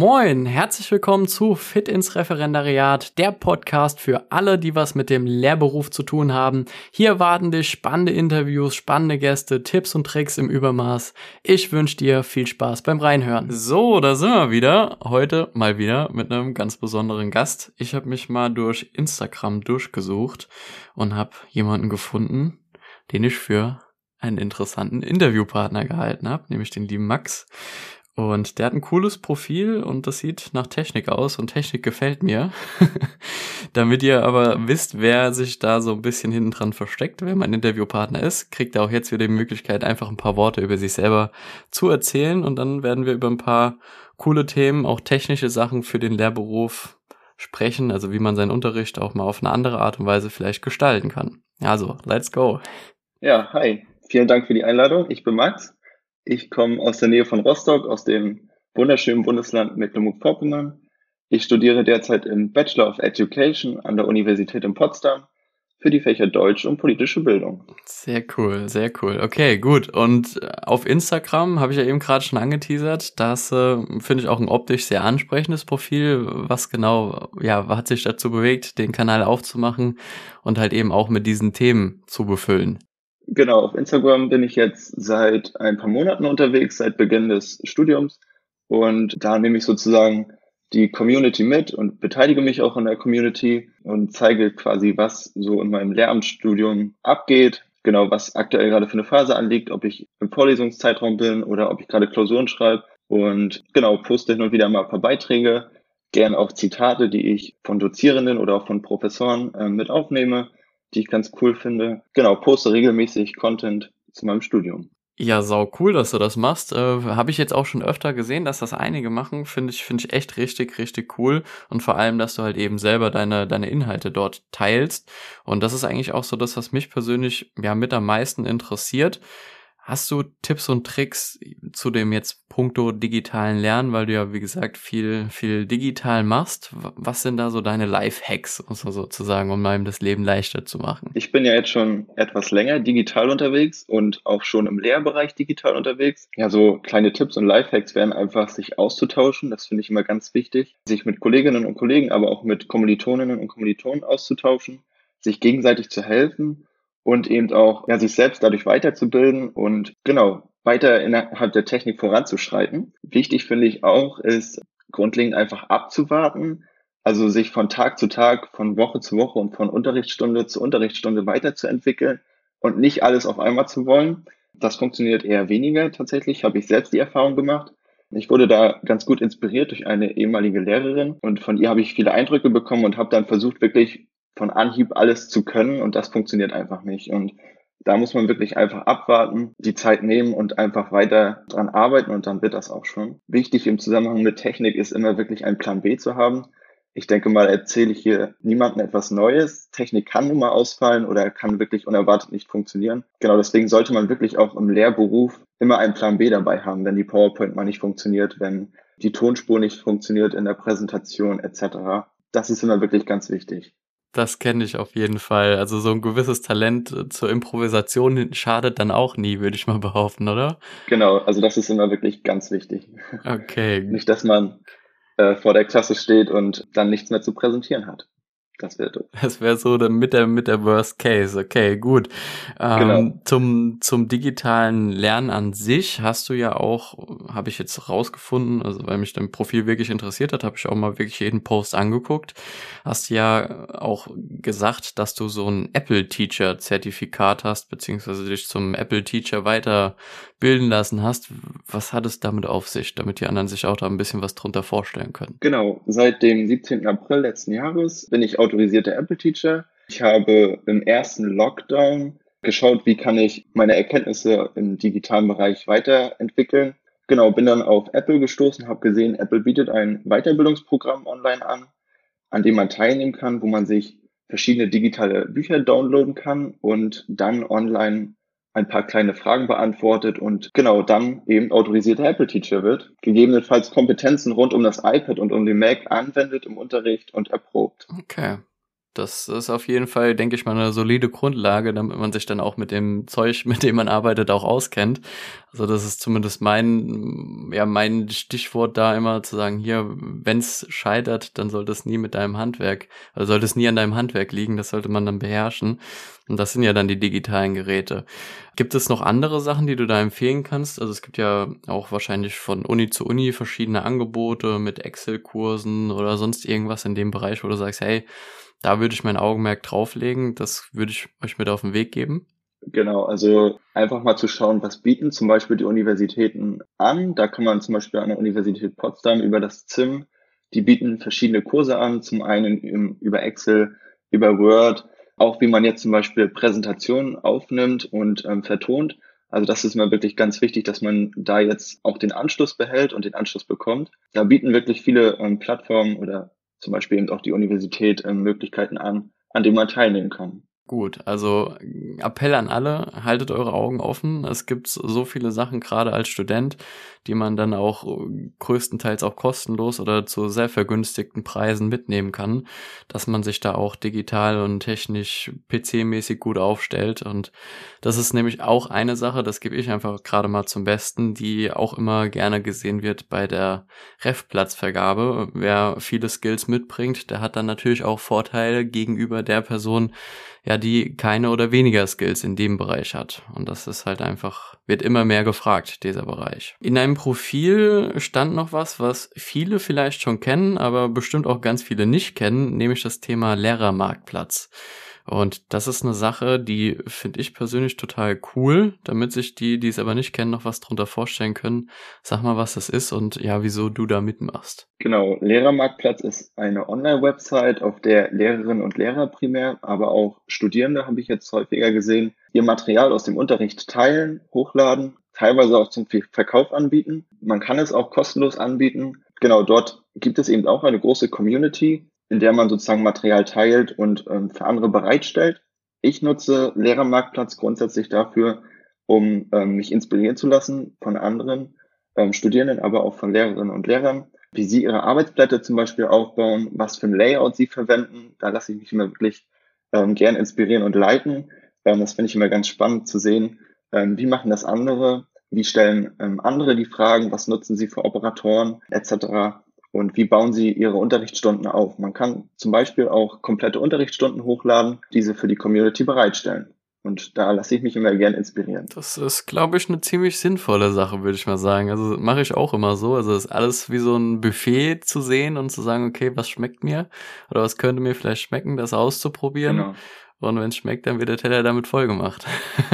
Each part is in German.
Moin, herzlich willkommen zu Fit ins Referendariat, der Podcast für alle, die was mit dem Lehrberuf zu tun haben. Hier warten dich spannende Interviews, spannende Gäste, Tipps und Tricks im Übermaß. Ich wünsche dir viel Spaß beim Reinhören. So, da sind wir wieder. Heute mal wieder mit einem ganz besonderen Gast. Ich habe mich mal durch Instagram durchgesucht und habe jemanden gefunden, den ich für einen interessanten Interviewpartner gehalten habe, nämlich den lieben Max. Und der hat ein cooles Profil und das sieht nach Technik aus und Technik gefällt mir. Damit ihr aber wisst, wer sich da so ein bisschen hinten dran versteckt, wer mein Interviewpartner ist, kriegt er auch jetzt wieder die Möglichkeit, einfach ein paar Worte über sich selber zu erzählen und dann werden wir über ein paar coole Themen, auch technische Sachen für den Lehrberuf sprechen, also wie man seinen Unterricht auch mal auf eine andere Art und Weise vielleicht gestalten kann. Also, let's go. Ja, hi. Vielen Dank für die Einladung. Ich bin Max. Ich komme aus der Nähe von Rostock, aus dem wunderschönen Bundesland Mecklenburg-Vorpommern. Ich studiere derzeit im Bachelor of Education an der Universität in Potsdam für die Fächer Deutsch und politische Bildung. Sehr cool, sehr cool. Okay, gut. Und auf Instagram habe ich ja eben gerade schon angeteasert. Das äh, finde ich auch ein optisch sehr ansprechendes Profil. Was genau, ja, hat sich dazu bewegt, den Kanal aufzumachen und halt eben auch mit diesen Themen zu befüllen? Genau, auf Instagram bin ich jetzt seit ein paar Monaten unterwegs, seit Beginn des Studiums. Und da nehme ich sozusagen die Community mit und beteilige mich auch in der Community und zeige quasi, was so in meinem Lehramtsstudium abgeht. Genau, was aktuell gerade für eine Phase anliegt, ob ich im Vorlesungszeitraum bin oder ob ich gerade Klausuren schreibe. Und genau, poste hin und wieder mal ein paar Beiträge, gern auch Zitate, die ich von Dozierenden oder auch von Professoren äh, mit aufnehme die ich ganz cool finde. Genau, poste regelmäßig Content zu meinem Studium. Ja, sau cool, dass du das machst. Äh, Habe ich jetzt auch schon öfter gesehen, dass das einige machen. Finde ich, finde ich echt richtig, richtig cool. Und vor allem, dass du halt eben selber deine, deine Inhalte dort teilst. Und das ist eigentlich auch so das, was mich persönlich ja mit am meisten interessiert. Hast du Tipps und Tricks zu dem jetzt puncto digitalen Lernen, weil du ja, wie gesagt, viel, viel digital machst? Was sind da so deine Life-Hacks, sozusagen, um einem das Leben leichter zu machen? Ich bin ja jetzt schon etwas länger digital unterwegs und auch schon im Lehrbereich digital unterwegs. Ja, so kleine Tipps und Life-Hacks wären einfach, sich auszutauschen. Das finde ich immer ganz wichtig. Sich mit Kolleginnen und Kollegen, aber auch mit Kommilitoninnen und Kommilitonen auszutauschen, sich gegenseitig zu helfen und eben auch ja, sich selbst dadurch weiterzubilden und genau weiter innerhalb der Technik voranzuschreiten. Wichtig finde ich auch, ist grundlegend einfach abzuwarten, also sich von Tag zu Tag, von Woche zu Woche und von Unterrichtsstunde zu Unterrichtsstunde weiterzuentwickeln und nicht alles auf einmal zu wollen. Das funktioniert eher weniger tatsächlich, habe ich selbst die Erfahrung gemacht. Ich wurde da ganz gut inspiriert durch eine ehemalige Lehrerin und von ihr habe ich viele Eindrücke bekommen und habe dann versucht, wirklich von Anhieb alles zu können und das funktioniert einfach nicht. Und da muss man wirklich einfach abwarten, die Zeit nehmen und einfach weiter dran arbeiten und dann wird das auch schon. Wichtig im Zusammenhang mit Technik ist immer wirklich einen Plan B zu haben. Ich denke mal, erzähle ich hier niemandem etwas Neues. Technik kann nun mal ausfallen oder kann wirklich unerwartet nicht funktionieren. Genau deswegen sollte man wirklich auch im Lehrberuf immer einen Plan B dabei haben, wenn die PowerPoint mal nicht funktioniert, wenn die Tonspur nicht funktioniert in der Präsentation etc. Das ist immer wirklich ganz wichtig. Das kenne ich auf jeden Fall. Also so ein gewisses Talent äh, zur Improvisation schadet dann auch nie, würde ich mal behaupten, oder? Genau, also das ist immer wirklich ganz wichtig. Okay. Nicht, dass man äh, vor der Klasse steht und dann nichts mehr zu präsentieren hat. Das wäre doof. Das wäre so mit der, mit der Worst Case. Okay, gut. Ähm, genau. zum, zum digitalen Lernen an sich hast du ja auch, habe ich jetzt rausgefunden, also weil mich dein Profil wirklich interessiert hat, habe ich auch mal wirklich jeden Post angeguckt. Hast ja auch gesagt, dass du so ein Apple Teacher Zertifikat hast, beziehungsweise dich zum Apple Teacher weiterbilden lassen hast. Was hat es damit auf sich, damit die anderen sich auch da ein bisschen was drunter vorstellen können? Genau. Seit dem 17. April letzten Jahres bin ich autorisierter Apple Teacher. Ich habe im ersten Lockdown geschaut, wie kann ich meine Erkenntnisse im digitalen Bereich weiterentwickeln. Genau, bin dann auf Apple gestoßen, habe gesehen, Apple bietet ein Weiterbildungsprogramm online an, an dem man teilnehmen kann, wo man sich verschiedene digitale Bücher downloaden kann und dann online ein paar kleine Fragen beantwortet und genau dann eben autorisierter Apple Teacher wird, gegebenenfalls Kompetenzen rund um das iPad und um den Mac anwendet im Unterricht und erprobt. Okay. Das ist auf jeden Fall, denke ich mal, eine solide Grundlage, damit man sich dann auch mit dem Zeug, mit dem man arbeitet, auch auskennt. Also das ist zumindest mein, ja, mein Stichwort da immer zu sagen, hier, wenn's scheitert, dann sollte es nie mit deinem Handwerk, also sollte es nie an deinem Handwerk liegen, das sollte man dann beherrschen. Und das sind ja dann die digitalen Geräte. Gibt es noch andere Sachen, die du da empfehlen kannst? Also es gibt ja auch wahrscheinlich von Uni zu Uni verschiedene Angebote mit Excel-Kursen oder sonst irgendwas in dem Bereich, wo du sagst, hey, da würde ich mein Augenmerk drauflegen. Das würde ich euch mit auf den Weg geben. Genau, also einfach mal zu schauen, was bieten zum Beispiel die Universitäten an. Da kann man zum Beispiel an der Universität Potsdam über das ZIM, die bieten verschiedene Kurse an, zum einen im, über Excel, über Word, auch wie man jetzt zum Beispiel Präsentationen aufnimmt und ähm, vertont. Also das ist mir wirklich ganz wichtig, dass man da jetzt auch den Anschluss behält und den Anschluss bekommt. Da bieten wirklich viele ähm, Plattformen oder zum Beispiel eben auch die Universität ähm, Möglichkeiten an, an denen man teilnehmen kann. Gut, also Appell an alle, haltet eure Augen offen. Es gibt so viele Sachen, gerade als Student, die man dann auch größtenteils auch kostenlos oder zu sehr vergünstigten Preisen mitnehmen kann, dass man sich da auch digital und technisch PC-mäßig gut aufstellt. Und das ist nämlich auch eine Sache, das gebe ich einfach gerade mal zum Besten, die auch immer gerne gesehen wird bei der Ref-Platzvergabe. Wer viele Skills mitbringt, der hat dann natürlich auch Vorteile gegenüber der Person, ja, die keine oder weniger Skills in dem Bereich hat. Und das ist halt einfach, wird immer mehr gefragt, dieser Bereich. In einem Profil stand noch was, was viele vielleicht schon kennen, aber bestimmt auch ganz viele nicht kennen, nämlich das Thema Lehrermarktplatz. Und das ist eine Sache, die finde ich persönlich total cool, damit sich die, die es aber nicht kennen, noch was drunter vorstellen können. Sag mal, was das ist und ja, wieso du da mitmachst. Genau, Lehrermarktplatz ist eine Online-Website, auf der Lehrerinnen und Lehrer primär, aber auch Studierende habe ich jetzt häufiger gesehen, ihr Material aus dem Unterricht teilen, hochladen, teilweise auch zum Verkauf anbieten. Man kann es auch kostenlos anbieten. Genau, dort gibt es eben auch eine große Community, in der man sozusagen Material teilt und ähm, für andere bereitstellt. Ich nutze Lehrermarktplatz grundsätzlich dafür, um ähm, mich inspirieren zu lassen von anderen ähm, Studierenden, aber auch von Lehrerinnen und Lehrern, wie sie ihre Arbeitsblätter zum Beispiel aufbauen, was für ein Layout sie verwenden. Da lasse ich mich immer wirklich ähm, gern inspirieren und leiten. Ähm, das finde ich immer ganz spannend zu sehen, ähm, wie machen das andere, wie stellen ähm, andere die Fragen, was nutzen sie für Operatoren etc und wie bauen Sie Ihre Unterrichtsstunden auf. Man kann zum Beispiel auch komplette Unterrichtsstunden hochladen, diese für die Community bereitstellen. Und da lasse ich mich immer gern inspirieren. Das ist, glaube ich, eine ziemlich sinnvolle Sache, würde ich mal sagen. Also mache ich auch immer so. Also ist alles wie so ein Buffet zu sehen und zu sagen, okay, was schmeckt mir? Oder was könnte mir vielleicht schmecken, das auszuprobieren. Genau. Und wenn es schmeckt, dann wird der Teller damit voll gemacht.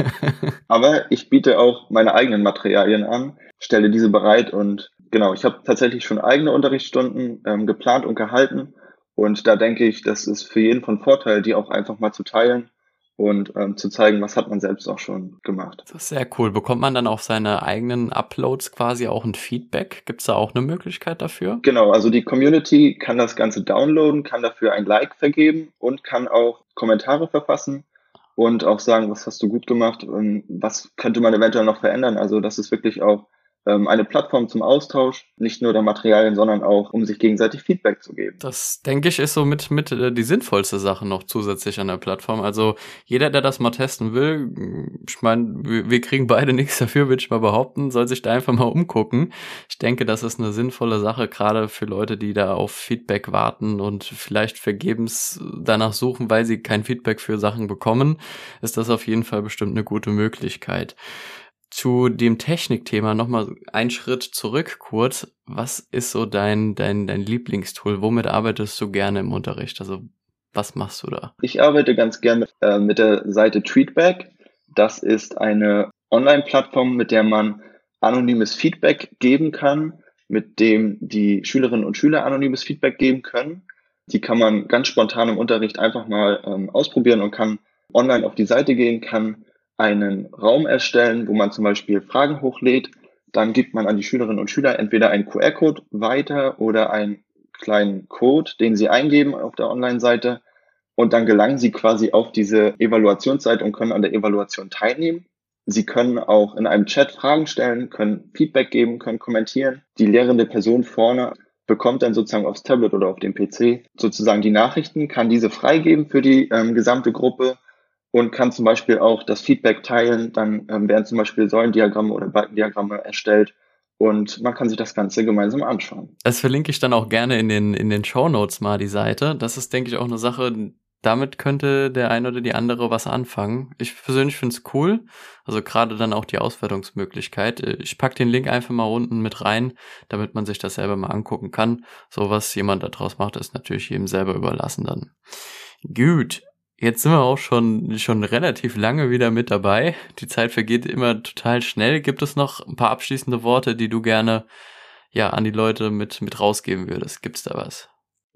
Aber ich biete auch meine eigenen Materialien an, stelle diese bereit und genau, ich habe tatsächlich schon eigene Unterrichtsstunden ähm, geplant und gehalten. Und da denke ich, das ist für jeden von Vorteil, die auch einfach mal zu teilen und ähm, zu zeigen, was hat man selbst auch schon gemacht. Das ist sehr cool. Bekommt man dann auf seine eigenen Uploads quasi auch ein Feedback? Gibt es da auch eine Möglichkeit dafür? Genau, also die Community kann das Ganze downloaden, kann dafür ein Like vergeben und kann auch Kommentare verfassen und auch sagen, was hast du gut gemacht und was könnte man eventuell noch verändern. Also das ist wirklich auch ähm, eine Plattform zum Austausch, nicht nur der Materialien, sondern auch, um sich gegenseitig Feedback zu geben. Das, denke ich, ist so mit, mit äh, die sinnvollste Sache noch zusätzlich an der Plattform. Also jeder, der das mal testen will, ich meine, wir, wir kriegen beide nichts dafür, würde ich mal behaupten, soll sich da einfach mal umgucken. Ich denke, das ist eine sinnvolle Sache, gerade für Leute, die da auf Feedback warten und vielleicht vergebens danach suchen, weil sie kein Feedback für Sachen bekommen, ist das auf jeden Fall bestimmt eine gute Möglichkeit zu dem Technikthema nochmal einen Schritt zurück kurz. Was ist so dein, dein, dein Lieblingstool? Womit arbeitest du gerne im Unterricht? Also was machst du da? Ich arbeite ganz gerne äh, mit der Seite Tweetback. Das ist eine Online-Plattform, mit der man anonymes Feedback geben kann, mit dem die Schülerinnen und Schüler anonymes Feedback geben können. Die kann man ganz spontan im Unterricht einfach mal ähm, ausprobieren und kann online auf die Seite gehen, kann einen Raum erstellen, wo man zum Beispiel Fragen hochlädt. Dann gibt man an die Schülerinnen und Schüler entweder einen QR-Code weiter oder einen kleinen Code, den sie eingeben auf der Online-Seite. Und dann gelangen sie quasi auf diese Evaluationsseite und können an der Evaluation teilnehmen. Sie können auch in einem Chat Fragen stellen, können Feedback geben, können kommentieren. Die lehrende Person vorne bekommt dann sozusagen aufs Tablet oder auf dem PC sozusagen die Nachrichten, kann diese freigeben für die ähm, gesamte Gruppe und kann zum Beispiel auch das Feedback teilen. Dann ähm, werden zum Beispiel Säulendiagramme oder Balkendiagramme erstellt und man kann sich das Ganze gemeinsam anschauen. Das verlinke ich dann auch gerne in den, in den Show Notes mal, die Seite. Das ist, denke ich, auch eine Sache, damit könnte der eine oder die andere was anfangen. Ich persönlich finde es cool. Also gerade dann auch die Auswertungsmöglichkeit. Ich pack den Link einfach mal unten mit rein, damit man sich das selber mal angucken kann. So was jemand daraus macht, ist natürlich jedem selber überlassen dann. Gut. Jetzt sind wir auch schon, schon relativ lange wieder mit dabei. Die Zeit vergeht immer total schnell. Gibt es noch ein paar abschließende Worte, die du gerne, ja, an die Leute mit, mit rausgeben würdest? Gibt's da was?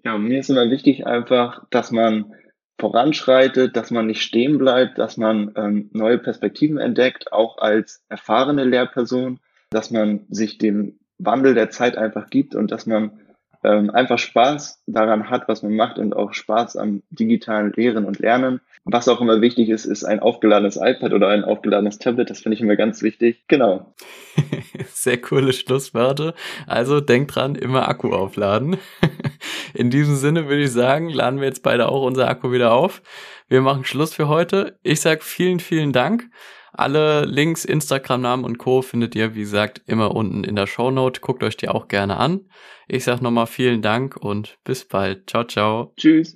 Ja, mir ist immer wichtig einfach, dass man voranschreitet, dass man nicht stehen bleibt, dass man ähm, neue Perspektiven entdeckt, auch als erfahrene Lehrperson, dass man sich dem Wandel der Zeit einfach gibt und dass man ähm, einfach Spaß daran hat, was man macht und auch Spaß am digitalen Lehren und Lernen. Was auch immer wichtig ist, ist ein aufgeladenes iPad oder ein aufgeladenes Tablet. Das finde ich immer ganz wichtig. Genau. Sehr coole Schlussworte. Also denkt dran, immer Akku aufladen. In diesem Sinne würde ich sagen, laden wir jetzt beide auch unser Akku wieder auf. Wir machen Schluss für heute. Ich sage vielen, vielen Dank. Alle Links, Instagram-Namen und Co. findet ihr, wie gesagt, immer unten in der Shownote. Guckt euch die auch gerne an. Ich sage nochmal vielen Dank und bis bald. Ciao, ciao. Tschüss.